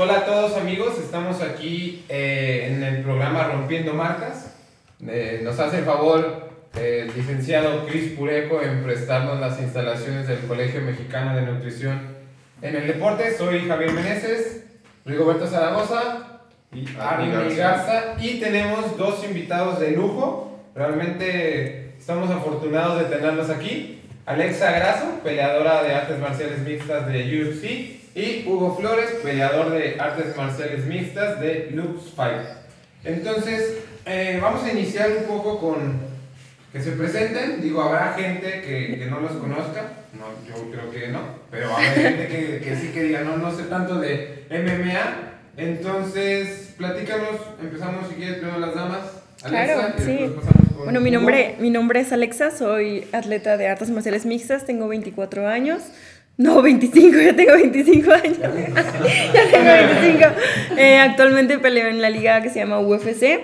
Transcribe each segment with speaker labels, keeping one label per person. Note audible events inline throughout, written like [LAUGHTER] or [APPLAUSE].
Speaker 1: hola a todos amigos, estamos aquí eh, en el programa Rompiendo Marcas. Eh, nos hace el favor eh, el licenciado Cris Pureco en prestarnos las instalaciones del Colegio Mexicano de Nutrición en el Deporte. Soy Javier Meneses, Rigoberto Zaragoza y Armin Garza. Y tenemos dos invitados de lujo. Realmente estamos afortunados de tenerlos aquí. Alexa Grasso, peleadora de artes marciales mixtas de UFC y Hugo Flores, peleador de artes marciales mixtas de Lux Fight. Entonces, eh, vamos a iniciar un poco con que se presenten. Digo, habrá gente que, que no los conozca, no, yo creo que no, pero habrá gente que, que, sí que diga, no, no sé tanto de MMA. Entonces, platícanos, empezamos si quieres primero las damas.
Speaker 2: Alexa, claro, sí. Bueno, mi nombre, mi nombre es Alexa, soy atleta de artes marciales mixtas, tengo 24 años. No, 25, ya tengo 25 años. ya [LAUGHS] tengo 25. Eh, actualmente peleo en la liga que se llama UFC.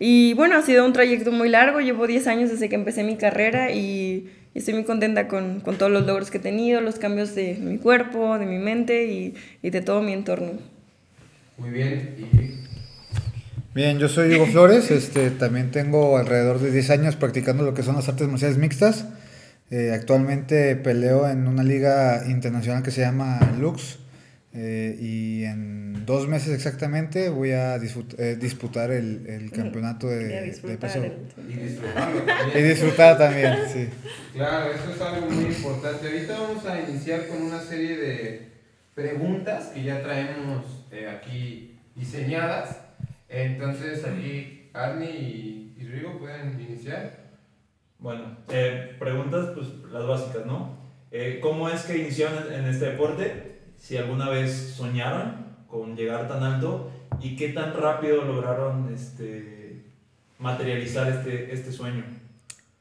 Speaker 2: Y bueno, ha sido un trayecto muy largo. Llevo 10 años desde que empecé mi carrera y, estoy muy contenta con, con, todos los logros que he tenido, los cambios de mi cuerpo, de mi mente y, y de todo mi entorno.
Speaker 1: Muy bien.
Speaker 3: Bien, yo soy Hugo Flores. Este, también tengo alrededor de 10 años practicando lo que son las artes marciales mixtas. Eh, actualmente peleo en una liga internacional que se llama Lux eh, y en dos meses exactamente voy a eh, disputar el, el, campeonato de,
Speaker 1: peso.
Speaker 3: Y disfrutar también, sí.
Speaker 1: Claro, eso es algo muy importante. Ahorita vamos a iniciar con una serie de preguntas que ya traemos aquí diseñadas. Entonces aquí Arnie y, y Rigo pueden iniciar.
Speaker 4: Bueno, eh, preguntas, pues las básicas, ¿no? Eh, ¿Cómo es que iniciaron en este deporte? Si alguna vez soñaron con llegar tan alto y qué tan rápido lograron este, materializar este, este sueño.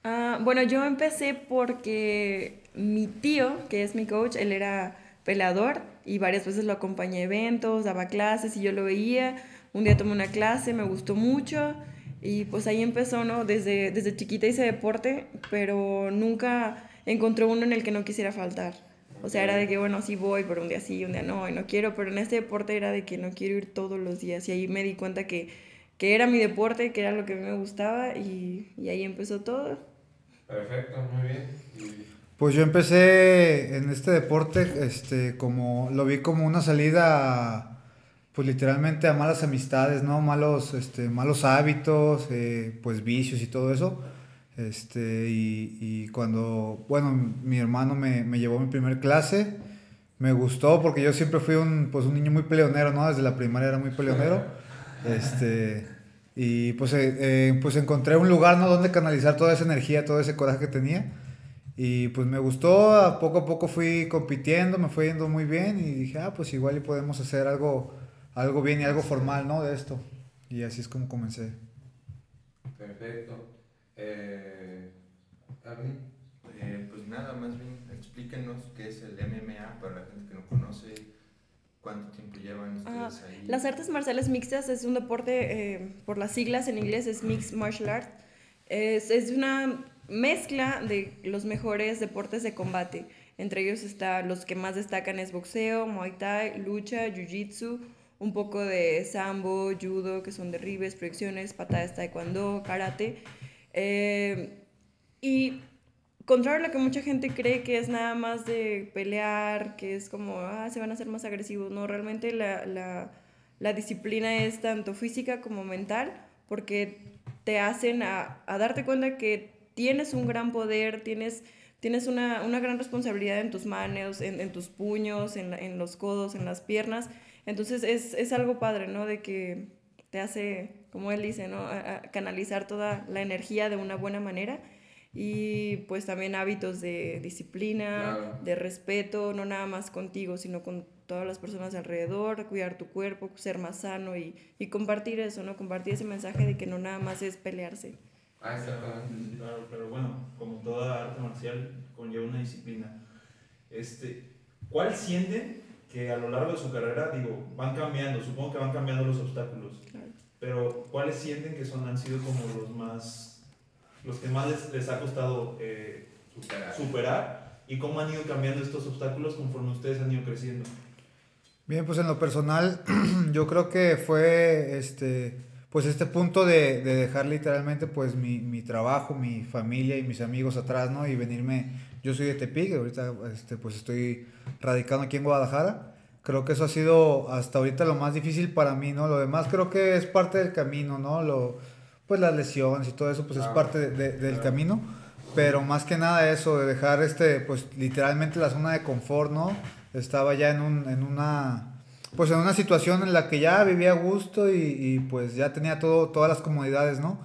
Speaker 2: Ah, bueno, yo empecé porque mi tío, que es mi coach, él era pelador y varias veces lo acompañé a eventos, daba clases y yo lo veía. Un día tomé una clase, me gustó mucho y pues ahí empezó, ¿no? Desde, desde chiquita hice deporte, pero nunca encontré uno en el que no quisiera faltar. O sea, era de que, bueno, sí voy, pero un día sí, un día no, y no quiero, pero en este deporte era de que no quiero ir todos los días. Y ahí me di cuenta que, que era mi deporte, que era lo que me gustaba, y, y ahí empezó todo.
Speaker 1: Perfecto, muy bien.
Speaker 3: Pues yo empecé en este deporte, este, como, lo vi como una salida pues literalmente a malas amistades, ¿no? Malos, este, malos hábitos, eh, pues vicios y todo eso. Este, y, y cuando, bueno, mi hermano me, me, llevó a mi primer clase, me gustó porque yo siempre fui un, pues un niño muy peleonero, ¿no? Desde la primaria era muy peleonero. Este, y pues, eh, eh, pues encontré un lugar, ¿no? Donde canalizar toda esa energía, todo ese coraje que tenía. Y pues me gustó, a poco a poco fui compitiendo, me fue yendo muy bien y dije, ah, pues igual y podemos hacer algo algo bien y algo formal, ¿no? De esto. Y así es como comencé.
Speaker 1: Perfecto. Eh,
Speaker 5: eh, pues nada, más bien explíquenos qué es el MMA para la gente que no conoce, cuánto tiempo llevan ustedes ahí.
Speaker 2: Las artes marciales mixtas es un deporte, eh, por las siglas en inglés es Mixed Martial Art. Es, es una mezcla de los mejores deportes de combate. Entre ellos está, los que más destacan es boxeo, muay thai, lucha, jiu-jitsu, un poco de sambo, judo, que son derribes, proyecciones, patadas, taekwondo, karate. Eh, y contrario a lo que mucha gente cree que es nada más de pelear, que es como, ah, se van a hacer más agresivos. No, realmente la, la, la disciplina es tanto física como mental, porque te hacen a, a, darte cuenta que tienes un gran poder, tienes, tienes una, una gran responsabilidad en tus manos, en, en tus puños, en, en, los codos, en las piernas, entonces es, es algo padre, ¿no? De que te hace, como él dice, ¿no? canalizar toda la energía de una buena manera y pues también hábitos de disciplina, de respeto, no nada más contigo, sino con todas las personas alrededor, cuidar tu cuerpo, ser más sano y, y compartir eso, ¿no? Compartir ese mensaje de que no nada más es pelearse.
Speaker 1: Ah,
Speaker 4: Claro, pero bueno, como toda arte marcial conlleva una disciplina. Este, ¿Cuál siente que a lo largo de su carrera, digo, van cambiando, supongo que van cambiando los obstáculos, pero ¿cuáles sienten que son, han sido como los más, los que más les, ha costado eh, superar. y cómo han ido cambiando estos obstáculos conforme ustedes han ido creciendo?
Speaker 3: Bien, pues en lo personal, [CLEARS THROAT] yo creo que fue este, pues este punto de, de dejar literalmente pues mi, mi, trabajo, mi familia y mis amigos atrás, ¿no? Y venirme, yo soy de Tepic, ahorita este, pues estoy radicando aquí en Guadalajara. Creo que eso ha sido hasta ahorita lo más difícil para mí, ¿no? Lo demás creo que es parte del camino, ¿no? Lo, pues las lesiones y todo eso, pues es parte de, del camino. Pero más que nada eso, de dejar este, pues literalmente la zona de confort, ¿no? estaba ya en, un, en una pues en una situación en la que ya vivía a gusto y, y, pues ya tenía todo, todas las comodidades, ¿no?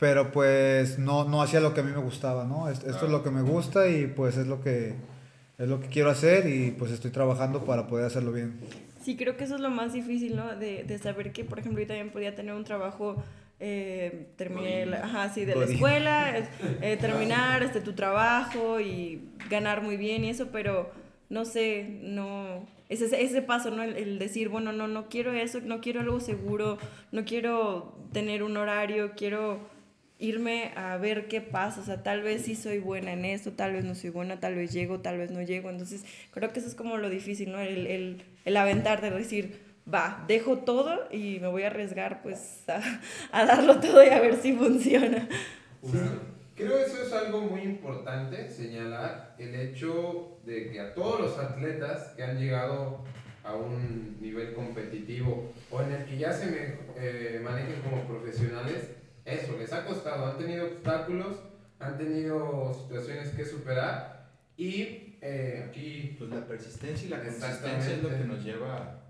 Speaker 3: Pero pues no, no hacía lo que a mí me gustaba, ¿no? Esto, es lo que me gusta y pues es lo que, es lo que quiero hacer y pues estoy trabajando para poder hacerlo bien.
Speaker 2: Sí, creo que eso es lo más difícil, ¿no? De, de saber que, por ejemplo, yo también podía tener un trabajo eh, terminé la, ajá, sí, de la escuela, [LAUGHS] eh, terminar este, tu trabajo y ganar muy bien y eso, pero no sé, no, ese, ese paso, ¿no? El, decir, bueno, no, no quiero eso, no quiero algo seguro, no quiero tener un horario, quiero irme a ver qué pasa, o sea, tal vez sí soy buena en esto, tal vez no soy buena, tal vez llego, tal vez no llego, entonces creo que eso es como lo difícil, ¿no? El, el, el aventar de decir, va, dejo todo y me voy a arriesgar pues a, [LAUGHS] a darlo todo y a ver si funciona.
Speaker 1: Creo que eso es algo muy importante señalar, el hecho de que a todos los atletas que han llegado a un nivel competitivo o en el que ya se me, eh, manejen como profesionales, eso les ha costado, han tenido obstáculos, han tenido situaciones que superar y eh, aquí...
Speaker 5: Pues la persistencia y la consistencia es lo que nos lleva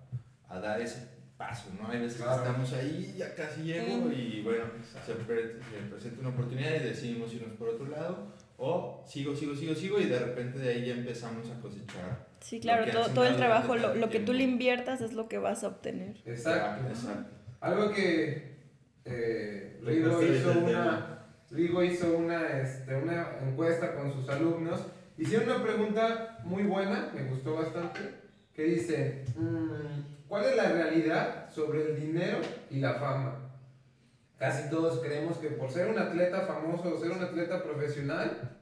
Speaker 5: a dar ese paso, ¿no? Hay veces que estamos ahí, ya casi llego y bueno, se, presenta una oportunidad y decidimos irnos por otro lado o sigo, sigo, sigo, sigo y de repente de ahí ya empezamos a cosechar.
Speaker 2: Sí, claro, todo, todo el trabajo, lo, lo, que tú le inviertas es lo que vas a obtener.
Speaker 1: Exacto. Exacto. Algo que eh, Rigo, hizo una, Rigo hizo una, este, una encuesta con sus alumnos. Hicieron una pregunta muy buena, me gustó bastante, que dice, mmm, ¿Cuál es la realidad sobre el dinero y la fama? Casi todos creemos que por ser un atleta famoso o ser un atleta profesional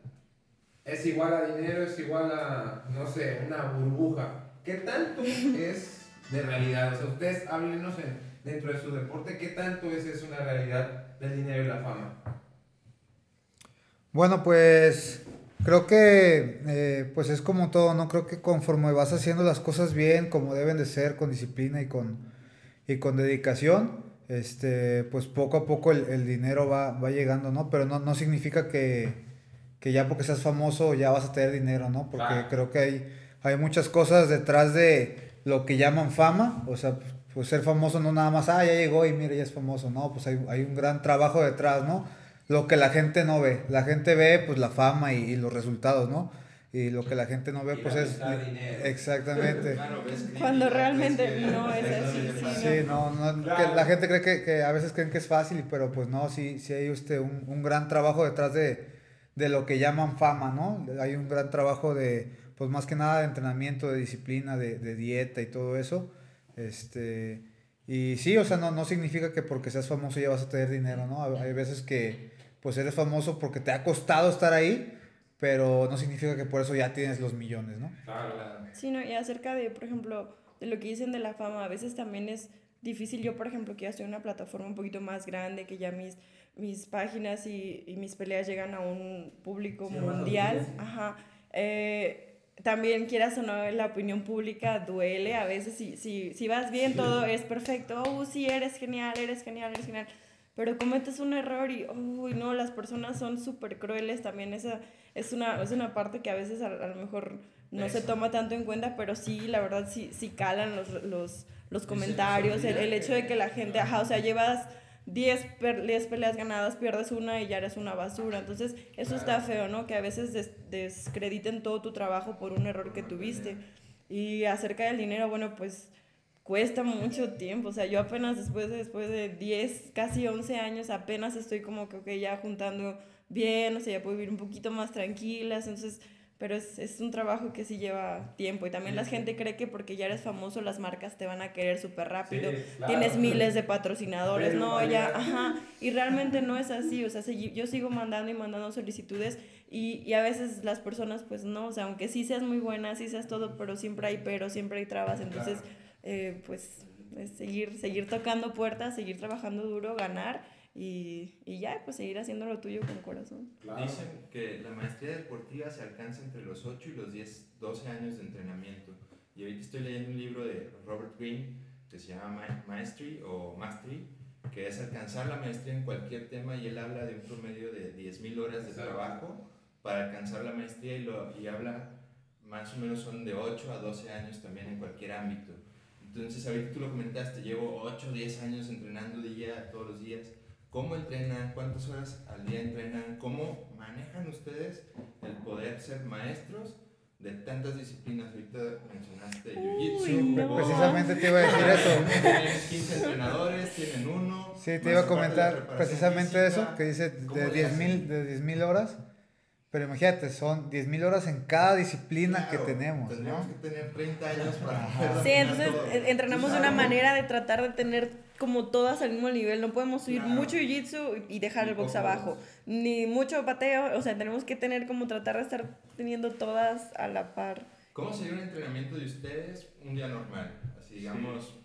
Speaker 1: es igual a dinero, es igual a, no sé, una burbuja. ¿Qué tanto [LAUGHS] es de realidad? O sea, ustedes háblenos dentro de su deporte, ¿qué tanto es, es una realidad del dinero y la fama?
Speaker 3: Bueno, pues Creo que eh, pues es como todo, ¿no? Creo que conforme vas haciendo las cosas bien, como deben de ser, con disciplina y con, y con dedicación, este, pues poco a poco el, el dinero va, va, llegando, ¿no? Pero no, no significa que, que, ya porque seas famoso ya vas a tener dinero, ¿no? Porque creo que hay, hay muchas cosas detrás de lo que llaman fama, o sea, pues ser famoso no nada más, ah, ya llegó y mira, ya es famoso, no, pues hay, hay un gran trabajo detrás, ¿no? lo que la gente no ve. La gente ve pues la fama y, los resultados, ¿no? Y lo que la gente no ve pues es... Exactamente. [LAUGHS]
Speaker 2: Cuando realmente no es así.
Speaker 3: Sí, no, no, la gente cree que, que, a veces creen que es fácil, pero pues no, sí, sí hay usted un, un gran trabajo detrás de, de lo que llaman fama, ¿no? Hay un gran trabajo de, pues más que nada de entrenamiento, de disciplina, de, de dieta y todo eso. Este, y sí, o sea, no, no significa que porque seas famoso ya vas a tener dinero, ¿no? Hay veces que pues eres famoso porque te ha costado estar ahí, pero no significa que por eso ya tienes los millones, ¿no?
Speaker 2: Claro, Sí, no, y acerca de, por ejemplo, de lo que dicen de la fama, a veces también es difícil. Yo, por ejemplo, que ya estoy en una plataforma un poquito más grande, que ya mis, mis páginas y, y mis peleas llegan a un público mundial. Ajá. Eh, también quieras o no, la opinión pública duele. A veces, si, si, si vas bien, todo es perfecto. Oh, sí, eres genial, eres genial, eres genial pero cometes un error y, uy, no, las personas son súper crueles, también esa es una, es una parte que a veces a, lo mejor no se toma tanto en cuenta, pero sí, la verdad, sí, sí calan los, los, los comentarios, el, el, hecho de que la gente, ajá, o sea, llevas 10 peleas ganadas, pierdes una y ya eres una basura, entonces eso está feo, ¿no? Que a veces descrediten todo tu trabajo por un error que tuviste. Y acerca del dinero, bueno, pues cuesta mucho tiempo, o sea, yo apenas después de, después de 10, casi 11 años, apenas estoy como que, ya juntando bien, o sea, ya puedo vivir un poquito más tranquilas, entonces, pero es, es un trabajo que sí lleva tiempo y también la gente cree que porque ya eres famoso las marcas te van a querer súper rápido, tienes miles de patrocinadores, no, ya, ajá, y realmente no es así, o sea, yo sigo mandando y mandando solicitudes y, y, a veces las personas pues no, o sea, aunque sí seas muy buena, sí seas todo, pero siempre hay pero, siempre hay trabas, entonces eh, pues seguir, seguir tocando puertas, seguir trabajando duro, ganar y, y, ya, pues seguir haciendo lo tuyo con corazón.
Speaker 5: Dicen que la maestría deportiva se alcanza entre los 8 y los 10, 12 años de entrenamiento. Y ahorita estoy leyendo un libro de Robert Greene que se llama Mastery o Mastery, que es alcanzar la maestría en cualquier tema y él habla de un promedio de 10.000 horas de trabajo para alcanzar la maestría y, lo, y habla más o menos son de 8 a 12 años también en cualquier ámbito. Entonces, ahorita tú lo comentaste, llevo 8 o 10 años entrenando día, todos los días. ¿Cómo entrenan? ¿Cuántas horas al día entrenan? ¿Cómo manejan ustedes el poder ser maestros de tantas disciplinas? Ahorita mencionaste Jiu-Jitsu.
Speaker 3: Precisamente te iba a decir eso.
Speaker 5: Tienen 15 entrenadores, tienen uno.
Speaker 3: Sí, te iba a comentar precisamente eso, que dice de 10.000 de 10, horas. Pero imagínate, son 10.000 horas en cada disciplina que tenemos.
Speaker 5: Tendríamos que tener 30 años para...
Speaker 2: Sí, entonces entrenamos de una manera de tratar de tener como todas al mismo nivel. No podemos subir mucho jiu-jitsu y dejar el box abajo. Ni mucho pateo. O sea, tenemos que tener como tratar de estar teniendo todas a la par.
Speaker 5: ¿Cómo sería un entrenamiento de ustedes un día normal? Así digamos,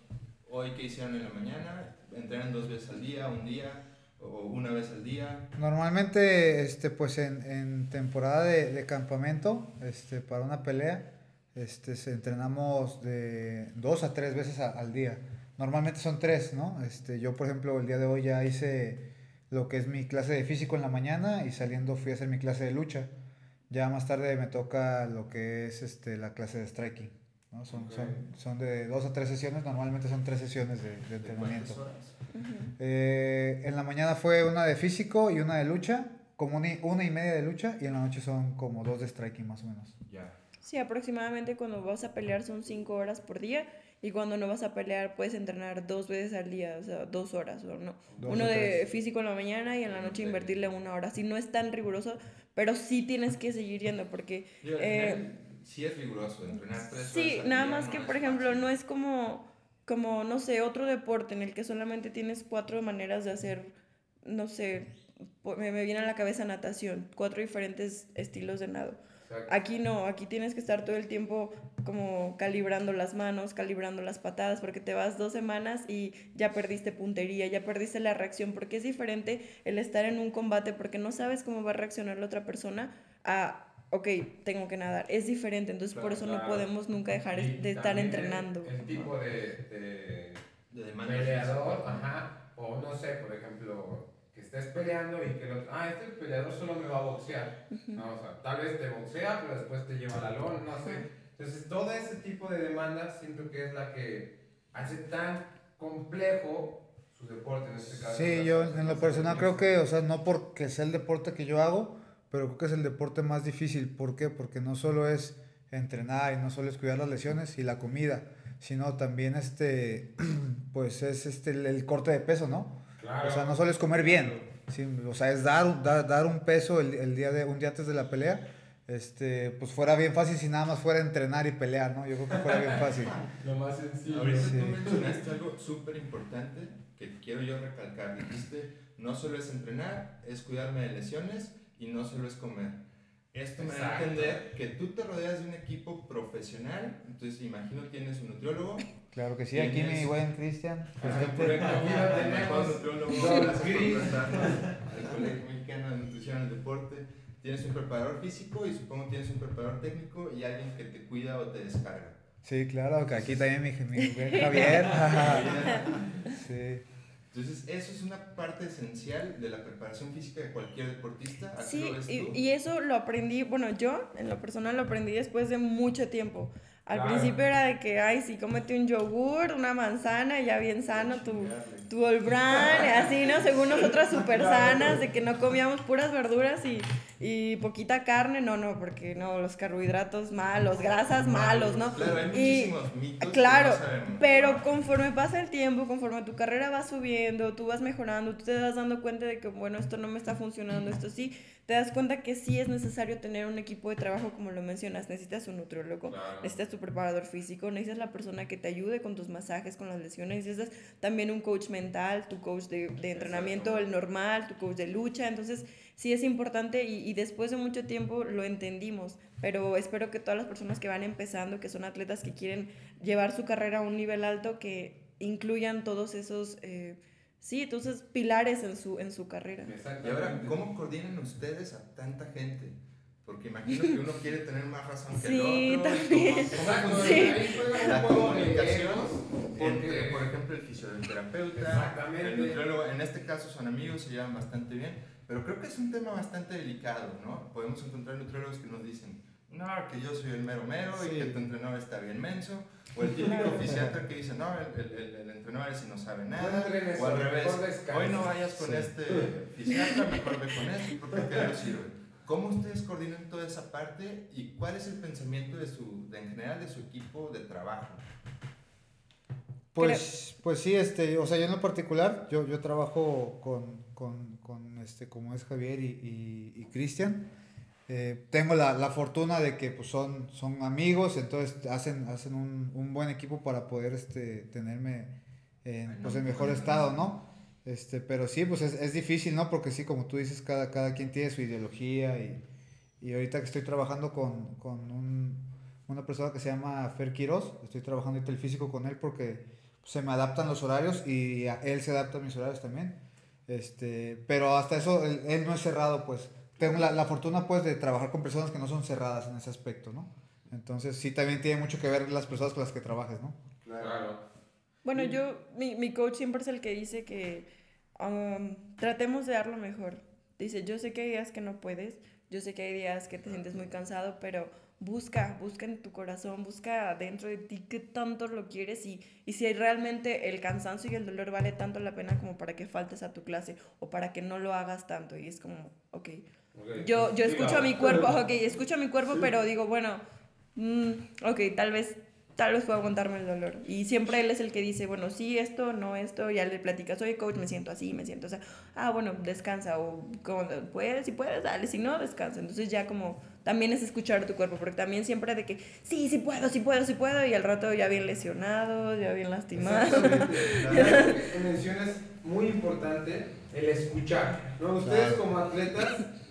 Speaker 5: hoy que hicieron en la mañana, entrenan dos veces al día, un día o una vez al día?
Speaker 3: Normalmente, este, pues en, en temporada de, de, campamento, este, para una pelea, este, se entrenamos de dos a tres veces al día. Normalmente son tres, ¿no? Este, yo, por ejemplo, el día de hoy ya hice lo que es mi clase de físico en la mañana y saliendo fui a hacer mi clase de lucha. Ya más tarde me toca lo que es este, la clase de striking. ¿no? Son, son, son, de dos a tres sesiones, normalmente son tres sesiones de, de entrenamiento. horas? Eh, en la mañana fue una de físico y una de lucha, como una, una, y media de lucha, y en la noche son como dos de striking más o menos.
Speaker 5: Ya.
Speaker 2: Sí, aproximadamente cuando vas a pelear son cinco horas por día y cuando no vas a pelear puedes entrenar dos veces al día, o sea, dos horas o no. Uno de físico en la mañana y en la noche invertirle una hora. Sí, no es tan riguroso, pero sí tienes que seguir yendo porque...
Speaker 5: Eh, sí es riguroso entrenar tres
Speaker 2: Sí, nada más que, por ejemplo, no es como como, no sé, otro deporte en el que solamente tienes cuatro maneras de hacer, no sé, me, viene a la cabeza natación, cuatro diferentes estilos de nado. Aquí no, aquí tienes que estar todo el tiempo como calibrando las manos, calibrando las patadas, porque te vas dos semanas y ya perdiste puntería, ya perdiste la reacción, porque es diferente el estar en un combate porque no sabes cómo va a reaccionar la otra persona a ok, tengo que nadar. Es diferente, entonces por eso no podemos nunca dejar de estar entrenando.
Speaker 1: El, tipo de, de, peleador, ajá, o no sé, por ejemplo, estés peleando y que el otro, ah, este peleador solo me va a boxear. no, o sea, tal vez te boxea, pero después te lleva la lona, no sé. Entonces, todo ese tipo de demandas siento que es la que hace tan complejo su deporte en este caso.
Speaker 3: Sí, yo en lo personal creo que, o sea, no porque sea el deporte que yo hago, pero creo que es el deporte más difícil. ¿Por qué? Porque no solo es entrenar y no solo es cuidar las lesiones y la comida, sino también este, [CLEARS THROAT] pues es este, el, corte de peso, ¿no? O sea, no solo es comer bien, o sea, es dar, dar, dar un peso el, el, día de, un día antes de la pelea. Este, pues fuera bien fácil si nada más fuera entrenar y pelear, ¿no? Yo creo que fuera bien fácil. [LAUGHS]
Speaker 1: Lo más sencillo.
Speaker 5: Ahorita tú mencionaste algo súper importante que quiero yo recalcar. Dijiste, no solo es entrenar, es cuidarme de lesiones y no solo es comer. Esto me da a entender que tú te rodeas de un equipo profesional, entonces imagino tienes un nutriólogo.
Speaker 3: Claro que sí, aquí mi buen Cristian.
Speaker 5: Pues aquí [LAUGHS] mejor nutriólogo al Colegio Mexicano de Nutrición al Deporte. Tienes un preparador físico y supongo tienes un preparador técnico y alguien que te cuida o te descarga.
Speaker 3: Sí, claro, que aquí también mi, mi [LAUGHS] Javier. [LAUGHS]
Speaker 5: sí. Entonces, eso es una parte esencial de la preparación física de cualquier deportista.
Speaker 2: sí, Y, y, eso lo aprendí, bueno, yo en lo personal lo aprendí después de mucho tiempo. Al principio era de que, ay, sí, cómete un yogur, una manzana, ya bien sano, tu, tu Olbran, así, ¿no? Según nosotras súper sanas, de que no comíamos puras verduras y, y poquita carne, no, no, porque no, los carbohidratos malos, grasas malos, ¿no?
Speaker 5: Claro, hay muchísimos mitos
Speaker 2: Claro, pero conforme pasa el tiempo, conforme tu carrera va subiendo, tú vas mejorando, tú te vas dando cuenta de que, bueno, esto no me está funcionando, esto sí, te das cuenta que sí es necesario tener un equipo de trabajo, como lo mencionas. Necesitas un nutriólogo, necesitas tu preparador físico, necesitas la persona que te ayude con tus masajes, con las lesiones, necesitas también un coach mental, tu coach de, de entrenamiento, el normal, tu coach de lucha. Entonces, sí es importante y, y, después de mucho tiempo lo entendimos, pero espero que todas las personas que van empezando, que son atletas que quieren llevar su carrera a un nivel alto, que incluyan todos esos... Eh, Sí, entonces pilares en su, en su carrera.
Speaker 5: Y ahora, ¿cómo coordinan ustedes a tanta gente? Porque imagino que uno [LAUGHS] quiere tener más razón que el otro.
Speaker 2: También.
Speaker 5: sí, La comunicación entre, por ejemplo, el fisioterapeuta, el nutriólogo, en este caso son amigos, se llevan bastante bien, pero creo que es un tema bastante delicado, ¿no? Podemos encontrar nutriólogos que nos dicen, no, que yo soy el mero mero y que tu entrenador está bien menso, o el típico fisiatra que dice, no, el, el, el entrenador ese no sabe nada. O al revés, hoy no vayas con este fisiatra, mejor ve con este porque te no sirve. ¿Cómo ustedes coordinan toda esa parte y cuál es el pensamiento de su, de, en general de su equipo de trabajo?
Speaker 3: Pues, pues sí, este, o sea, yo en lo particular, yo, yo trabajo con, con, con este, como es Javier y, y, y Cristian. Eh, tengo la, la, fortuna de que pues, son, son amigos, entonces hacen, hacen un, un buen equipo para poder este, tenerme en pues, el mejor estado, ¿no? Este, pero sí, pues es, es, difícil, ¿no? Porque sí, como tú dices, cada, cada quien tiene su ideología y, y ahorita que estoy trabajando con, con un, una persona que se llama Fer Quiroz, estoy trabajando ahorita el físico con él porque se me adaptan los horarios y él se adapta a mis horarios también. Este, pero hasta eso, él, él no es cerrado, pues tengo la, la, fortuna pues de trabajar con personas que no son cerradas en ese aspecto, ¿no? Entonces sí también tiene mucho que ver las personas con las que trabajes, ¿no?
Speaker 1: Claro.
Speaker 2: Bueno, yo, mi, mi coach siempre es el que dice que um, tratemos de dar lo mejor. Dice, yo sé que hay días que no puedes, yo sé que hay días que te sientes muy cansado, pero busca, busca en tu corazón, busca dentro de ti qué tanto lo quieres y, y si realmente el cansancio y el dolor vale tanto la pena como para que faltes a tu clase o para que no lo hagas tanto. Y es como, ok, Okay. Yo, yo escucho a mi cuerpo, ok, escucho a mi cuerpo, pero digo, bueno, mm, ok, tal vez, tal vez puedo aguantarme el dolor. Y siempre él es el que dice, bueno, sí, esto, no esto, ya le platicas, oye, coach, me siento así, me siento, o sea, ah, bueno, descansa, o como, puedes, si puedes, dale, si no, descansa. Entonces ya como, también es escuchar tu cuerpo, porque también siempre de que, sí, sí puedo, sí puedo, sí puedo, y al rato ya bien lesionado, ya bien lastimado. [LAUGHS]
Speaker 1: mencionas muy importante el escuchar, ¿no? Ustedes como atletas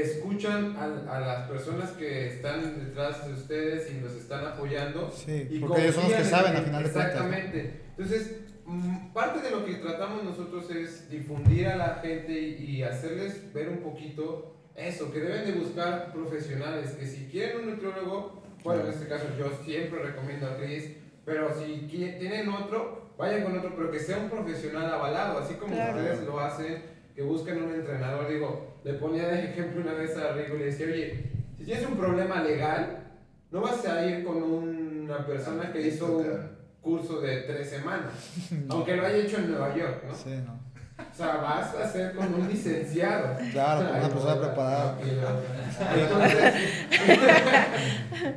Speaker 1: escuchan a, a, las personas que están detrás de ustedes y los están apoyando.
Speaker 3: Sí, y porque ellos son los que saben al final de
Speaker 1: cuentas. Exactamente. Entonces, mm, parte de lo que tratamos nosotros es difundir a la gente y, y, hacerles ver un poquito eso, que deben de buscar profesionales, que si quieren un nutriólogo, bueno, en este caso yo siempre recomiendo a Chris, pero si tienen otro, vayan con otro, pero que sea un profesional avalado, así como claro. ustedes lo hacen que busquen un entrenador. Digo, le ponía de ejemplo una vez a Rico y le decía, oye, si tienes un problema legal, no vas a ir con una persona que hizo un curso de tres semanas, [LAUGHS] aunque lo haya hecho en Nueva York, ¿no?
Speaker 3: Sí, no.
Speaker 1: O sea, vas a ser con un licenciado. [LAUGHS]
Speaker 3: Claro, con una persona preparada. [LAUGHS]
Speaker 1: Entonces,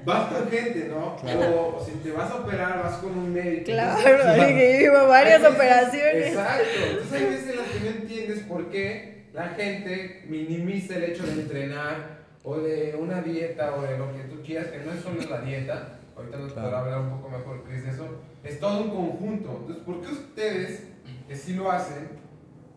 Speaker 1: vas con gente, ¿no? Claro. O si te vas a operar, vas con un médico.
Speaker 2: Claro, que lleva varias operaciones.
Speaker 1: Exacto. Entonces hay veces en las que no entiendes por qué la gente minimiza el hecho de entrenar o de una dieta o de lo que tú quieras, que no es solo la dieta. Ahorita nos claro. podrá hablar un poco mejor Chris de eso. Es todo un conjunto. Entonces, ¿por qué ustedes, que sí lo hacen,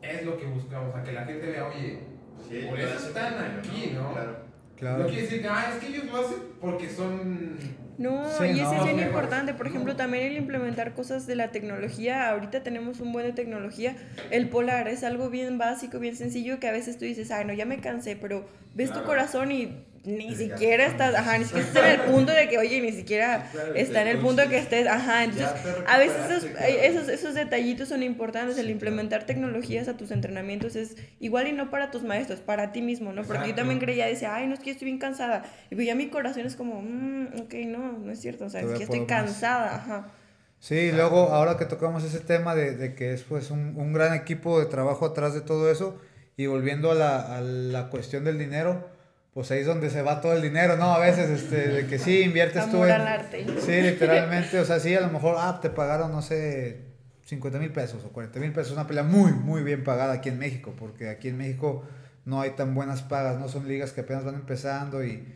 Speaker 1: es lo que buscamos, a que la gente vea, oye, sí, por eso están aquí, ¿no? Claro. Claro. No quiere decir que, ah, es que ellos lo hacen porque son...
Speaker 2: No, sí, y eso no, es bien importante. Por ejemplo, también el implementar cosas de la tecnología. Ahorita tenemos un buen de tecnología. El polar es algo bien básico, bien sencillo, que a veces tú dices, ay, no, ya me cansé, pero ves claro. tu corazón y ni siquiera estás, ajá, ni siquiera estás en el punto de que, oye, ni siquiera [LAUGHS] claro, está en el punto de que estés, ajá, entonces a veces esos, esos, esos, detallitos son importantes, el implementar tecnologías a tus entrenamientos es igual y no para tus maestros, para ti mismo, ¿no? Porque Exacto. yo también creía, decía, ay, no es que estoy bien cansada, y pues ya mi corazón es como, mmm, ok, no, no es cierto, o sea, es que estoy cansada, ajá.
Speaker 3: Sí, y luego ahora que tocamos ese tema de, de que es pues un, un, gran equipo de trabajo atrás de todo eso, y volviendo a la, a la cuestión del dinero, pues ahí es donde se va todo el dinero, ¿no? A veces, este, de que sí, inviertes tú en...
Speaker 2: Arte.
Speaker 3: Sí, literalmente, o sea, sí, a lo mejor, ah, te pagaron, no sé, 50 mil pesos o 40 mil pesos, una pelea muy, muy bien pagada aquí en México, porque aquí en México no hay tan buenas pagas, no son ligas que apenas van empezando y,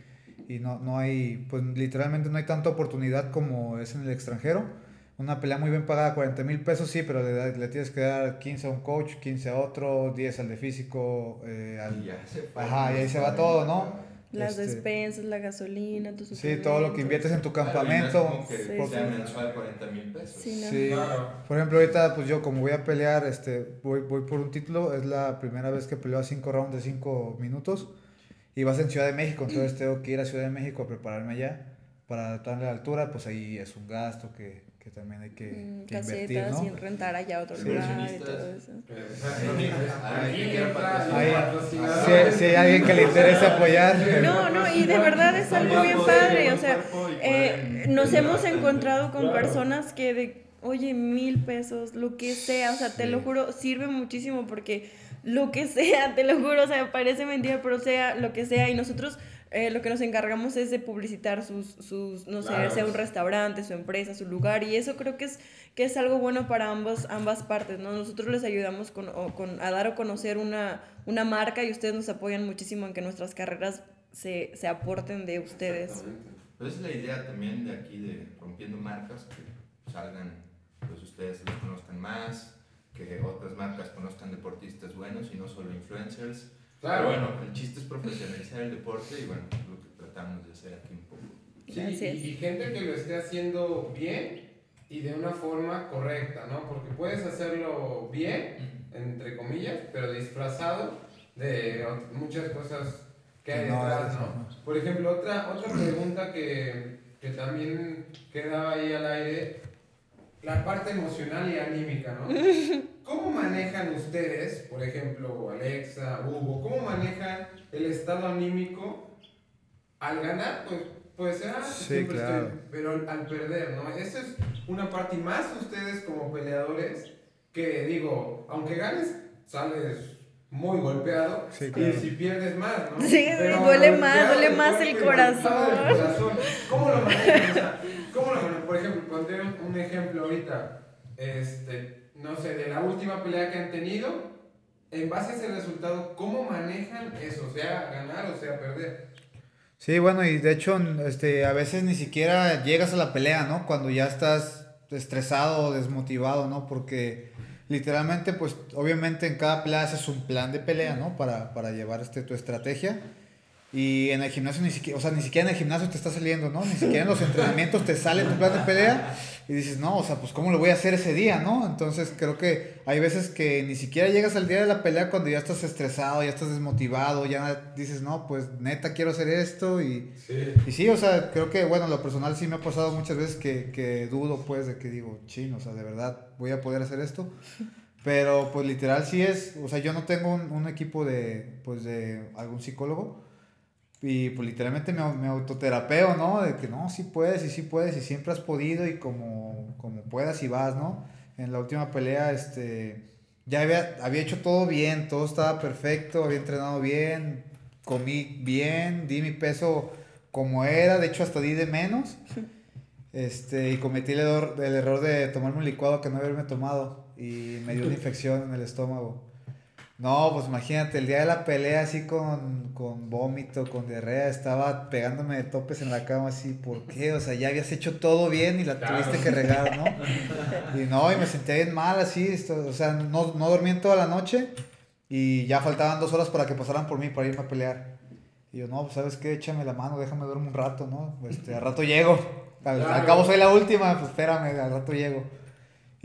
Speaker 3: y no, no hay, pues literalmente no hay tanta oportunidad como es en el extranjero. Una pelea muy bien pagada, 40 mil pesos, sí, pero le, le, tienes que dar 15 a un coach, 15 a otro, 10 al de físico. Eh, al,
Speaker 5: y ya se
Speaker 3: ajá, y ahí se va todo, ¿no?
Speaker 2: Las este, despensas, la gasolina, tus
Speaker 3: Sí, todo lo que inviertes en tu campamento.
Speaker 5: que sí, sea mensual 40 mil pesos.
Speaker 2: Sí, ¿no?
Speaker 3: Sí.
Speaker 1: Claro.
Speaker 3: Por ejemplo, ahorita, pues yo como voy a pelear, este, voy, voy por un título, es la primera vez que peleo a 5 rounds de 5 minutos. Y vas en Ciudad de México, entonces tengo que ir a Ciudad de México a prepararme allá para adaptarme a la altura, pues ahí es un gasto que, que también hay que,
Speaker 2: Mm,
Speaker 3: que
Speaker 2: casetas
Speaker 3: invertir, ¿no?
Speaker 2: y rentar allá otro
Speaker 3: Sí.
Speaker 2: lugar y todo eso.
Speaker 3: Si hay alguien que le interese apoyar.
Speaker 2: No, no, y de verdad es algo bien padre, o sea, eh, nos hemos encontrado con personas que de, oye, mil pesos, lo que sea, o sea, te lo juro, sirve muchísimo porque lo que sea, te lo juro, o sea, parece mentira, pero sea lo que sea, y nosotros eh, lo que nos encargamos es de publicitar sus, sus no sé,
Speaker 1: Claro.
Speaker 2: sea un restaurante, su empresa, su lugar, y eso creo que es, que es algo bueno para ambos, ambas partes, ¿no? Nosotros les ayudamos con, o con, a dar o conocer una, una marca y ustedes nos apoyan muchísimo en que nuestras carreras se, se aporten de ustedes.
Speaker 5: Pues es la idea también de aquí de rompiendo marcas, que salgan, pues ustedes los conozcan más, que otras marcas conozcan deportistas buenos y no solo influencers.
Speaker 1: Claro.
Speaker 5: Pero bueno, el chiste es profesionalizar el deporte y bueno, es lo que tratamos de hacer aquí un poco.
Speaker 1: Sí, y, y gente que lo esté haciendo bien y de una forma correcta, ¿no? Porque puedes hacerlo bien, entre comillas, pero disfrazado de muchas cosas que hay
Speaker 3: No,
Speaker 1: detrás, ¿no? Por ejemplo, otra, otra pregunta que, que también quedaba ahí al aire, la parte emocional y anímica, ¿no? [LAUGHS] ¿Cómo manejan ustedes, por ejemplo, Alexa, Hugo, cómo manejan el estado anímico al ganar? Pues puede ser, ah,
Speaker 3: Sí,
Speaker 1: siempre
Speaker 3: claro.
Speaker 1: estoy, pero al- al perder, ¿no? Esa es una parte y más ustedes como peleadores que digo, aunque ganes, sales muy golpeado
Speaker 3: Sí,
Speaker 1: y si pierdes más, ¿no?
Speaker 2: Sí, duele más, duele
Speaker 1: el
Speaker 2: más el corazón.
Speaker 1: ¿Cómo lo manejan? O sea, ¿cómo lo manejan? Por ejemplo, pondré un ejemplo ahorita, este, no sé, de la última pelea que han tenido, en base a ese resultado, ¿cómo manejan eso? Sea ganar o sea perder.
Speaker 3: Sí, bueno, y de hecho, este, a veces ni siquiera llegas a la pelea, ¿no? Cuando ya estás estresado o desmotivado, ¿no? Porque literalmente, pues, obviamente en cada pelea haces un plan de pelea, ¿no? Para, para llevar este, tu estrategia. Y en el gimnasio ni siquiera, o sea, ni siquiera en el gimnasio te está saliendo, ¿no? Ni siquiera en los [LAUGHS] entrenamientos te sale tu plan de pelea y dices, no, o sea, pues ¿cómo lo voy a hacer ese día, no? Entonces creo que hay veces que ni siquiera llegas al día de la pelea cuando ya estás estresado, ya estás desmotivado, ya dices, no, pues neta quiero hacer esto y,
Speaker 1: Sí.
Speaker 3: y sí, o sea, creo que, bueno, lo personal sí me ha pasado muchas veces que, que dudo, pues, de que digo, chino, o sea, de verdad voy a poder hacer esto. Pero, pues, literal sí es, o sea, yo no tengo un, un equipo de, pues, de algún psicólogo. Y, pues, literalmente me, me autoterapeo, ¿no? De que no, sí puedes y sí puedes y siempre has podido y como, como puedas y vas, ¿no? En la última pelea, este, ya había, había hecho todo bien, todo estaba perfecto, había entrenado bien, comí bien, di mi peso como era, de hecho hasta di de menos. [LAUGHS] Este, y cometí el error, el error de tomarme un licuado que no haberme tomado y me dio una [LAUGHS] infección en el estómago. No, pues imagínate, el día de la pelea así con, con vómito, con diarrea, estaba pegándome de topes en la cama así, ¿por qué? O sea, ya habías hecho todo bien y la
Speaker 1: Claro.
Speaker 3: tuviste que regar, ¿no? Y no, y me sentía bien mal así, esto- o sea, no, no dormí en toda la noche y ya faltaban dos horas para que pasaran por mí para irme a pelear. Y yo, no, pues sabes qué, échame la mano, déjame dormir un rato, ¿no? Este, al rato llego.
Speaker 1: Claro.
Speaker 3: cabo soy la última, pues espérame, al rato llego.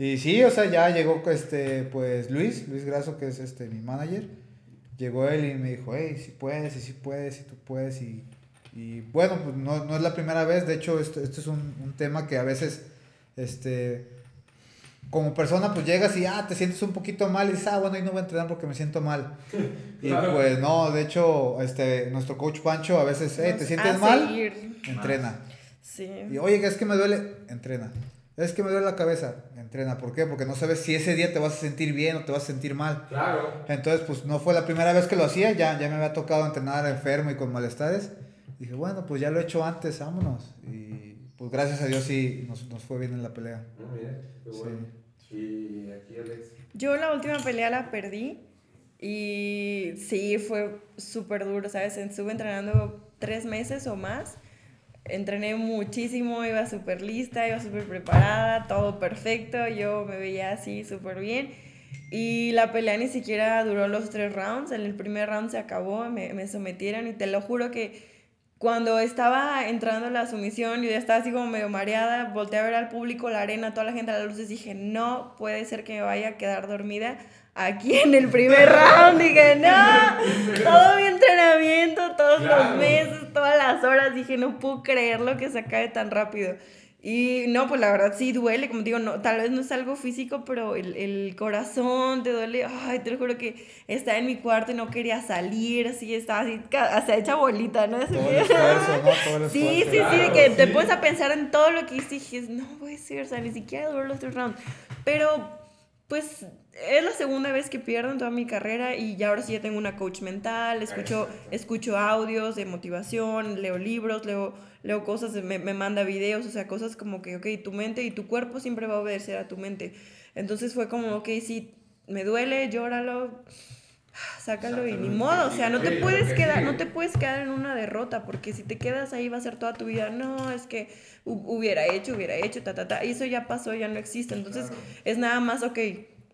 Speaker 3: Y sí, o sea, ya llegó este, pues Luis, Luis Graso, que es este, mi manager. Llegó él y me dijo, hey, si puedes, y si puedes, y tú puedes. Y, y bueno, pues no, no es la primera vez. De hecho, esto, esto es un, un tema que a veces, este, como persona, pues llegas y, ah, te sientes un poquito mal y dices, ah, bueno, hoy no voy a entrenar porque me siento mal. [LAUGHS] Y
Speaker 1: Claro.
Speaker 3: pues no, de hecho, este, nuestro coach Pancho a veces, hey, ¿te sientes mal? Entrena.
Speaker 2: Sí.
Speaker 3: Y oye, es que me duele, entrena. Es que me duele la cabeza, entrena. ¿Por qué? Porque no sabes si ese día te vas a sentir bien o te vas a sentir mal.
Speaker 1: Claro.
Speaker 3: Entonces, pues no fue la primera vez que lo hacía, ya, ya me había tocado entrenar enfermo y con malestares. Dije, bueno, pues ya lo he hecho antes, vámonos. Y pues gracias a Dios sí nos, nos fue bien en la pelea.
Speaker 1: Ah, mira, qué
Speaker 3: Sí.
Speaker 1: bueno. Y aquí Alex.
Speaker 2: Yo la última pelea la perdí Y sí, fue súper duro, ¿sabes? Estuve entrenando tres meses o más. Entrené muchísimo, iba súper lista, iba súper preparada, todo perfecto, yo me veía así súper bien. Y la pelea ni siquiera duró los tres rounds, en el primer round se acabó, me, me sometieron y te lo juro que cuando estaba entrando la sumisión y ya estaba así como medio mareada, volteé a ver al público, la arena, toda la gente a las luces, dije, no puede ser que me vaya a quedar dormida aquí en el primer round. Dije, no, todo mi entrenamiento, todos los meses, todas las horas, dije, no puedo creer lo que se acabe tan rápido. Y no, pues la verdad sí duele, como digo, no, tal vez no es algo físico, pero el, el corazón te duele. Ay, te lo juro que estaba en mi cuarto y no quería salir, así estaba así, hasta hecha bolita, ¿no?
Speaker 3: Todo el esfuerzo, ¿no? Todo el
Speaker 2: sí, sí, sí, que te pones a pensar en todo lo que hiciste y dices, no puede ser, o sea, ni siquiera duró los tres rounds. Pero, pues, es la segunda vez que pierdo en toda mi carrera y ya ahora sí ya tengo una coach mental, escucho, escucho audios de motivación, leo libros, leo leo cosas, me, me manda videos, o sea, cosas como que, ok, tu mente y tu cuerpo siempre va a obedecer a tu mente. Entonces fue como, ok, sí, me duele, llóralo, sácalo y ni modo, o sea, no te puedes quedar, no te puedes quedar en una derrota, porque si te quedas ahí va a ser toda tu vida, no, es que hubiera hecho, hubiera hecho, ta, ta, ta, y eso ya pasó, ya no existe, entonces es nada más, ok,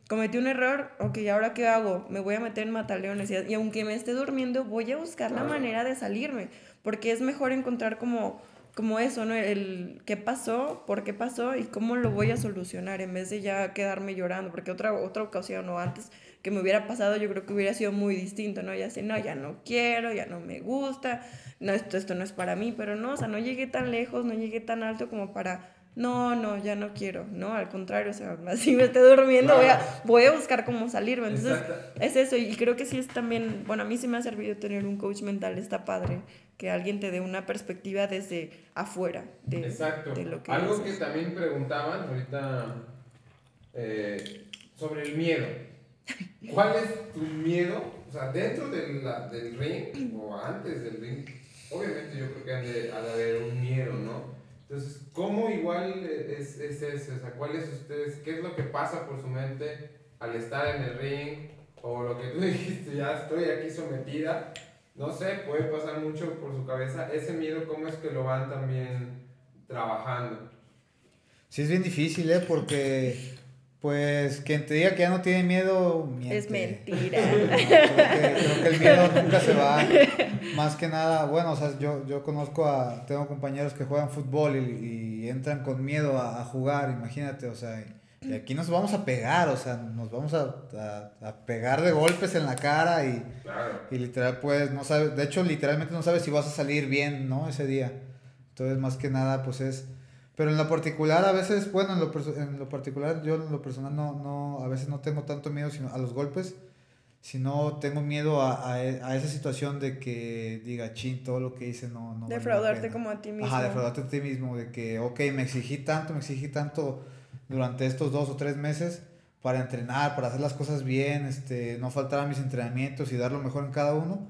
Speaker 2: cometí un error, ok, ¿ahora qué hago? Me voy a meter en mataleones y, y aunque me esté durmiendo, voy a buscar la manera de salirme porque es mejor encontrar como, como eso, ¿no? El qué pasó, por qué pasó y cómo lo voy a solucionar en vez de ya quedarme llorando, porque otra, otra ocasión o antes que me hubiera pasado yo creo que hubiera sido muy distinto, ¿no? Ya así, no, ya no quiero, ya no me gusta, no, esto, esto no es para mí, pero no, o sea, no llegué tan lejos, no llegué tan alto como para no, no, ya no quiero, no, al contrario, o sea, [LAUGHS] así me estoy durmiendo, voy, a, voy a buscar cómo salirme. Entonces, es eso, y creo que sí es también, bueno, a mí sí me ha servido tener un coach mental, está padre, que alguien te dé una perspectiva desde afuera de,
Speaker 1: Exacto.
Speaker 2: lo que
Speaker 1: Algo que también preguntaban ahorita eh, sobre el miedo. [LAUGHS] ¿Cuál es tu miedo? O sea, dentro de la, del ring o antes del ring, obviamente yo creo que han de, ha de haber un miedo, ¿no? Entonces, ¿cómo igual es, es eso? O sea, ¿cuál es ustedes, qué es lo que pasa por su mente al estar en el ring? O lo que tú [LAUGHS] dijiste, ya estoy aquí sometida no sé, puede pasar mucho por su cabeza. Ese miedo, ¿cómo es que lo van también trabajando?
Speaker 3: Sí, es bien difícil, ¿eh? Porque, pues, quien te diga que ya no tiene miedo, miente.
Speaker 2: Es mentira.
Speaker 3: creo, que, el miedo nunca se va. Más que nada, bueno, o sea, yo, yo conozco a, tengo compañeros que juegan fútbol y, y entran con miedo a, a, jugar, imagínate, o sea, y aquí nos vamos a pegar, o sea, nos vamos a, a, pegar de golpes en la cara y, y literal, pues, no sabes, de hecho, literalmente no sabes si vas a salir bien, ¿no? Ese día. Entonces, más que nada, pues es... Pero en lo particular, a veces, bueno, en lo, en lo particular, yo en lo personal no, no, a veces no tengo tanto miedo sino a los golpes, sino tengo miedo a, a, a esa situación de que diga, chin, todo lo que hice no... no
Speaker 2: defraudarte como a ti mismo.
Speaker 3: Ajá, defraudarte a ti mismo, de que, ok, me exigí tanto, me exigí tanto durante estos dos o tres meses para entrenar, para hacer las cosas bien, este, no faltar a mis entrenamientos y dar lo mejor en cada uno.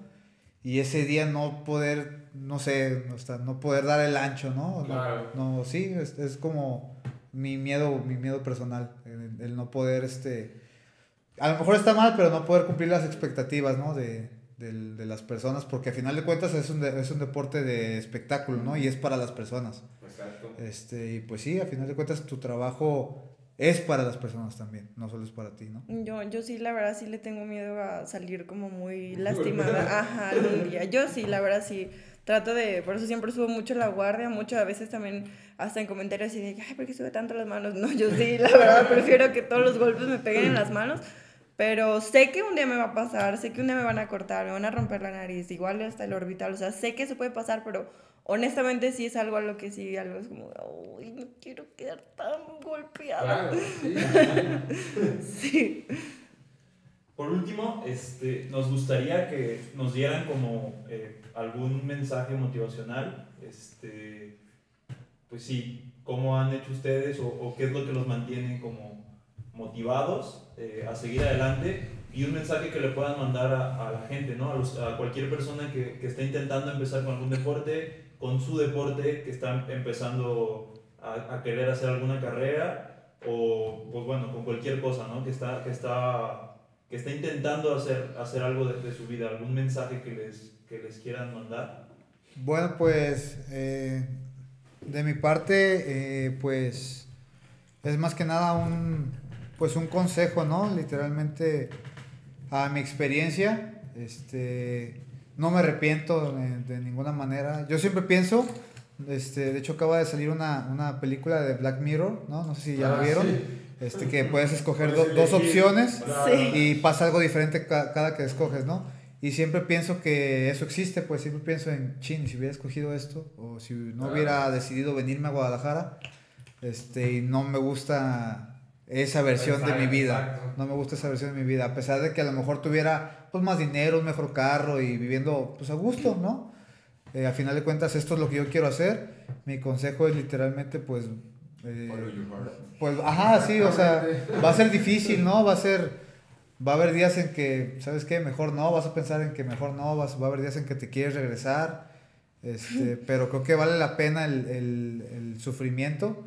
Speaker 3: Y ese día no poder, no sé, no poder dar el ancho, ¿no?
Speaker 1: Claro.
Speaker 3: No, sí, es, es, como mi miedo, mi miedo personal, el, no poder, este, a lo mejor está mal, pero no poder cumplir las expectativas, ¿no? De, de, de las personas, porque a final de cuentas es un, es un deporte de espectáculo, ¿no? Y es para las personas. Este, y pues sí, a final de cuentas tu trabajo es para las personas también, no solo es para ti, ¿no?
Speaker 2: Yo, yo sí, la verdad, sí le tengo miedo a salir como muy [LAUGHS] lastimada. Ajá, algún día. Yo sí, la verdad, sí. Trato de, por eso siempre subo mucho la guardia, mucho a veces también hasta en comentarios así de, ay, ¿por qué sube tanto las manos? No, yo sí, la verdad, prefiero que todos los golpes me peguen en las manos. Pero sé que un día me va a pasar, sé que un día me van a cortar, me van a romper la nariz, igual hasta el orbital, o sea, sé que eso puede pasar, pero honestamente sí es algo a lo que sí, algo es como, uy, no quiero quedar tan golpeada. [LAUGHS] sí.
Speaker 4: Por último, este, nos gustaría que nos dieran como eh, algún mensaje motivacional, este, pues sí, cómo han hecho ustedes o, qué es lo que los mantiene como motivados eh, a seguir adelante y un mensaje que le puedan mandar a, la gente, ¿no? a, a cualquier persona que, que esté intentando empezar con algún deporte con su deporte que está empezando a, a, querer hacer alguna carrera o, pues bueno, con cualquier cosa, ¿no? Que está, que está que está intentando hacer, hacer algo de, su vida, algún mensaje que les, que les quieran mandar.
Speaker 3: Bueno, pues eh, de mi parte, eh, pues es más que nada un, pues un consejo, ¿no? Literalmente a mi experiencia, este, no me arrepiento de, ninguna manera. Yo siempre pienso, este, de hecho acaba de salir una, una película de Black Mirror, ¿no? No sé si ya la ah, vieron. Este, que puedes escoger dos opciones y pasa algo diferente cada que escoges, ¿no? Y siempre pienso que eso existe, pues siempre pienso en, chin, si hubiera escogido esto, o si no hubiera decidido venirme a Guadalajara, este, y no me gusta esa versión de mi vida, no me gusta esa versión de mi vida, a pesar de que a lo mejor tuviera pues más dinero, un mejor carro y viviendo pues a gusto, ¿no? Eh, a final de cuentas esto es lo que yo quiero hacer, mi consejo es literalmente pues... Eh, pues, ajá, sí, o sea, va a ser difícil, ¿no? Va a ser va a haber días en que, ¿sabes qué? Mejor no, vas a pensar en que mejor no, vas, va a haber días en que te quieres regresar, este, pero creo que vale la pena el, el, el sufrimiento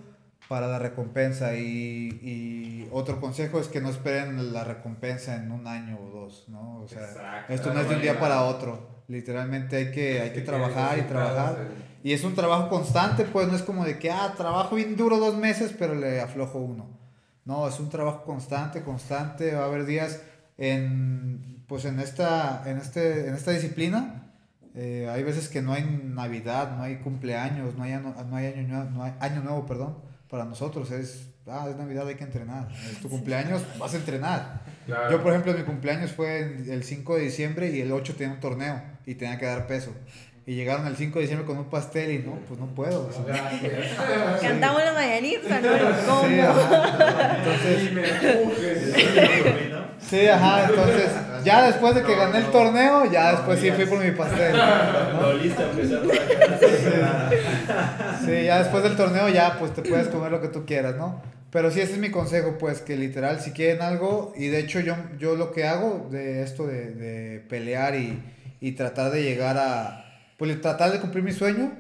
Speaker 3: para la recompensa y, y, otro consejo es que no esperen la recompensa en un año o dos, ¿no? O sea, esto no es de un día para otro, literalmente hay que, hay que trabajar y trabajar. Y es un trabajo constante, pues no es como de que, ah, trabajo bien duro dos meses, pero le aflojo uno. No, es un trabajo constante, constante. Va a haber días en, pues en, esta, en, este, en esta disciplina. Eh, hay veces que no hay Navidad, no hay cumpleaños, no hay, no hay, año, no hay año nuevo, perdón. Para nosotros es, ah, es Navidad, hay que entrenar. Es tu cumpleaños, vas a entrenar. Yo, por ejemplo, mi cumpleaños fue el 5 de diciembre y el 8 tenía un torneo y tenía que dar peso y llegaron el 5 de diciembre con un pastel y no, pues no puedo.
Speaker 2: Cantamos la mañanita, ¿no? ¿Cómo?
Speaker 3: Sí, ajá. Entonces, [LAUGHS] sí, ajá, entonces ya después de que gané el torneo, ya después sí fui por mi pastel. [LAUGHS] [LAUGHS] Sí, ya después del torneo ya pues te puedes comer lo que tú quieras, ¿no? Pero sí, ese es mi consejo, pues, que literal, si quieren algo, y de hecho yo, yo lo que hago de esto de, de pelear y, y tratar de llegar a, pues tratar de cumplir mi sueño.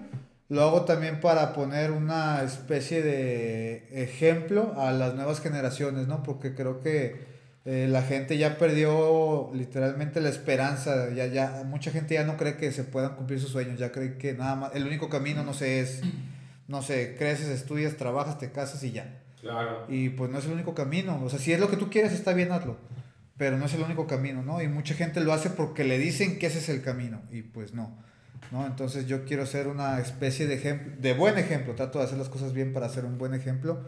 Speaker 3: Lo hago también para poner una especie de ejemplo a las nuevas generaciones, ¿no? Porque creo que eh, la gente ya perdió literalmente la esperanza, ya, ya, mucha gente ya no cree que se puedan cumplir sus sueños, ya cree que nada más, el único camino, no sé, es, no sé, creces, estudias, trabajas, te casas y ya.
Speaker 1: Claro.
Speaker 3: Y pues no es el único camino, o sea, si es lo que tú quieres, está bien, hazlo, pero no es el único camino, ¿no? Y mucha gente lo hace porque le dicen que ese es el camino, y pues no. ¿no? Entonces yo quiero ser una especie de ejemplo, de buen ejemplo, trato de hacer las cosas bien para ser un buen ejemplo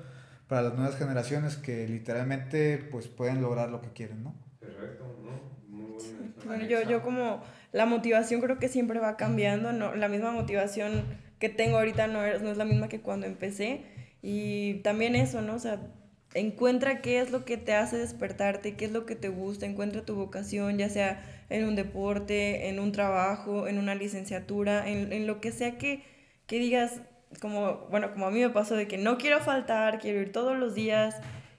Speaker 3: para las nuevas generaciones que literalmente pues pueden lograr lo que quieren, ¿no?
Speaker 1: Perfecto, ¿no? Muy
Speaker 2: Bueno, yo, yo como la motivación creo que siempre va cambiando, ¿no? La misma motivación que tengo ahorita no es, no es la misma que cuando empecé y también eso, ¿no? O sea, encuentra qué es lo que te hace despertarte, qué es lo que te gusta, encuentra tu vocación, ya sea en un deporte, en un trabajo, en una licenciatura, en, en lo que sea que, que digas, como, bueno, como a mí me pasó de que no quiero faltar, quiero ir todos los días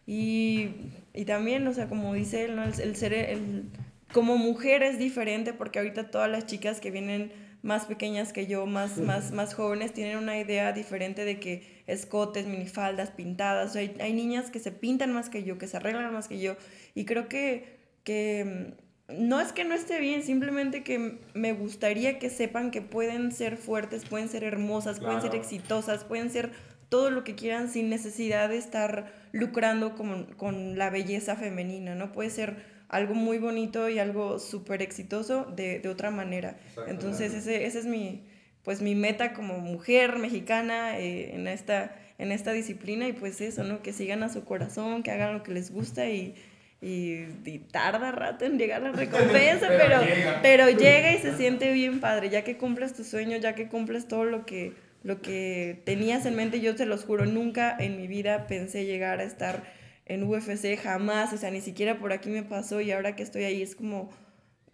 Speaker 2: y, y también, o sea, como dice él, ¿no? el, el ser, el, como mujer es diferente porque ahorita todas las chicas que vienen más pequeñas que yo, más, más, más jóvenes, tienen una idea diferente de que escotes, minifaldas, pintadas. hay, hay, niñas que se pintan más que yo, que se arreglan más que yo. Y creo que, que mm, no es que no esté bien, simplemente que me gustaría que sepan que pueden ser fuertes, pueden ser hermosas, pueden ser exitosas, pueden ser todo lo que quieran sin necesidad de estar lucrando con, con la belleza femenina, ¿no? Puede ser algo muy bonito y algo súper exitoso de, de, otra manera. Entonces, ese, ese, es mi, pues, mi meta como mujer mexicana eh, en, esta, en esta disciplina y pues eso, ¿no? Que sigan a su corazón, que hagan lo que les gusta y, y, tarda rato en llegar la recompensa, [LAUGHS] pero, pero, llega. y se siente bien padre, ya que cumples tu sueño, ya que cumples todo lo que, lo que tenías en mente, yo te los juro, nunca en mi vida pensé llegar a estar en UFC jamás, o sea, ni siquiera por aquí me pasó y ahora que estoy ahí es como,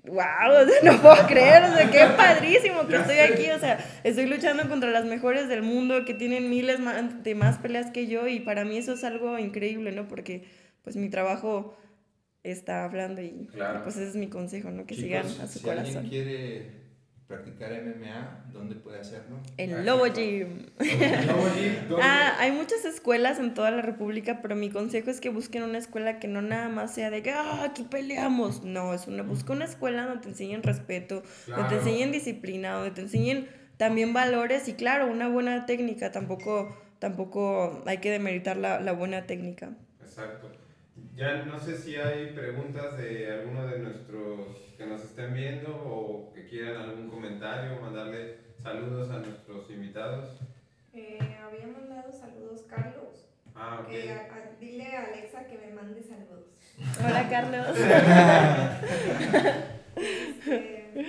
Speaker 2: wow, no puedo creer, o sea, qué [LAUGHS] padrísimo que estoy aquí, o sea, estoy luchando contra las mejores del mundo que tienen miles de más peleas que yo y para mí eso es algo increíble, ¿no? Porque pues mi trabajo está hablando y, pues ese es mi consejo, ¿no? Que sigan a su
Speaker 5: si
Speaker 2: corazón.
Speaker 5: Alguien quiere practicar MMA, ¿dónde puede hacerlo?
Speaker 2: En Lobo Gym. [LAUGHS] ah, hay muchas escuelas en toda la República, pero mi consejo es que busquen una escuela que no nada más sea de que ah, aquí peleamos. No, es una, busca una escuela donde te enseñen respeto, donde te enseñen disciplina, donde te enseñen también valores y claro, una buena técnica. Tampoco, tampoco hay que demeritar la, la buena técnica.
Speaker 1: Exacto. Ya no sé si hay preguntas de alguno de nuestros que nos estén viendo o que quieran algún comentario, mandarle saludos a nuestros invitados.
Speaker 6: Eh, había mandado saludos Carlos.
Speaker 1: Ah, ok.
Speaker 6: dile a Alexa que me mande saludos.
Speaker 2: Hola Carlos. [LAUGHS]
Speaker 6: Este,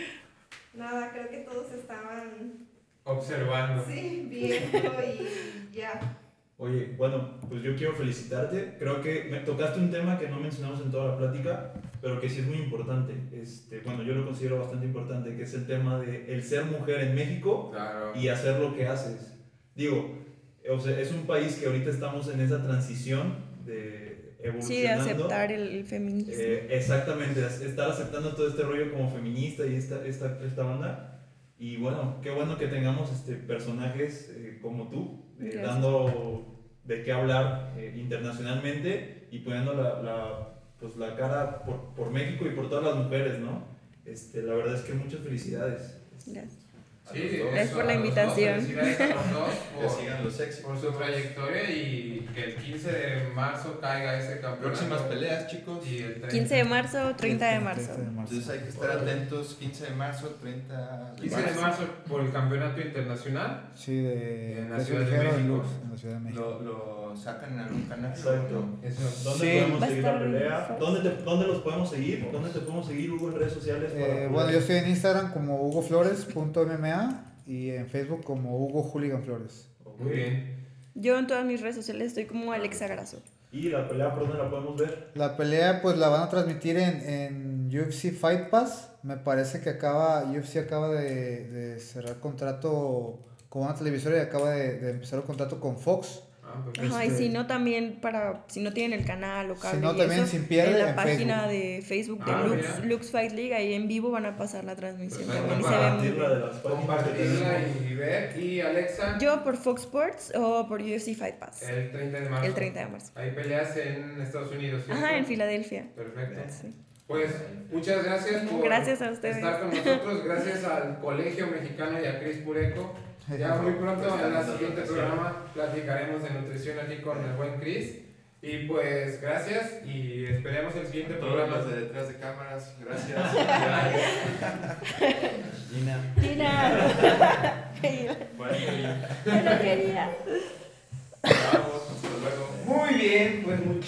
Speaker 6: nada, creo que todos estaban
Speaker 1: observando.
Speaker 6: Sí, viendo y ya.
Speaker 4: Oye, bueno, pues yo quiero felicitarte. Creo que me tocaste un tema que no mencionamos en toda la plática, pero que sí es muy importante. Este, bueno, yo lo considero bastante importante, que es el tema de el ser mujer en México y hacer lo que haces. Digo, o sea, es un país que ahorita estamos en esa transición de evolucionando.
Speaker 2: Sí, de aceptar el, feminismo.
Speaker 4: Eh, exactamente, estar aceptando todo este rollo como feminista y esta, esta, esta banda. Y bueno, qué bueno que tengamos este, personajes eh, como tú, eh, dando de qué hablar eh, internacionalmente y poniendo la, la, pues, la cara por, por, México y por todas las mujeres, ¿no? Este, la verdad es que muchas felicidades.
Speaker 2: Gracias. Gracias por la invitación.
Speaker 5: Por, [LAUGHS] que sigan los
Speaker 1: por su trayectoria y que el 15 de marzo caiga ese campeonato.
Speaker 5: Próximas peleas, chicos.
Speaker 2: Y el 15 de marzo, 30 de marzo.
Speaker 5: Entonces hay que estar atentos. 15 de marzo, 30
Speaker 1: de 15 de marzo por el campeonato internacional.
Speaker 3: Sí, de,
Speaker 1: en la Ciudad de, México.
Speaker 3: en la Ciudad de México.
Speaker 5: Lo, lo sacan en algún canal.
Speaker 4: Exacto. ¿Dónde podemos seguir la pelea? ¿Dónde, te, ¿Dónde los podemos seguir? ¿Dónde te podemos seguir, Hugo, en redes sociales?
Speaker 3: Eh, bueno, yo estoy en Instagram como y en Facebook como Hugo Juligan Flores.
Speaker 1: Muy bien.
Speaker 2: Yo en todas mis redes sociales estoy como Alexa Graso.
Speaker 4: ¿Y la pelea por dónde la podemos ver?
Speaker 3: La pelea pues la van a transmitir en, en UFC Fight Pass. Me parece que acaba, UFC acaba de, de cerrar contrato con una televisora y acaba de, de empezar un contrato con Fox.
Speaker 2: Ajá, y si no también para, si no tienen el canal o cable
Speaker 3: si no, también sin pierde,
Speaker 2: en la página de Facebook de ah, Lux, Lux, Fight League, ahí en vivo van a pasar la transmisión también
Speaker 1: y se ve muy Compartirla y ver, y Alexa.
Speaker 2: Yo por Fox Sports o por UFC Fight Pass.
Speaker 1: El 30 de marzo.
Speaker 2: El 30 de marzo.
Speaker 1: Hay peleas en Estados Unidos. ¿cierto?
Speaker 2: Ajá, en Filadelfia.
Speaker 1: Perfecto. Pues muchas gracias por
Speaker 2: gracias a ustedes.
Speaker 1: estar con nosotros, gracias al Colegio Mexicano y a Cris Pureco. Ya muy pronto en el siguiente programa platicaremos de nutrición aquí con el buen Chris. Y pues gracias y esperemos el siguiente programa.
Speaker 5: Los de detrás de cámaras, gracias. [LAUGHS]
Speaker 2: Dina. Dina. [LAUGHS]
Speaker 1: bueno, quería. Vamos, hasta luego. Muy bien, pues muchísimas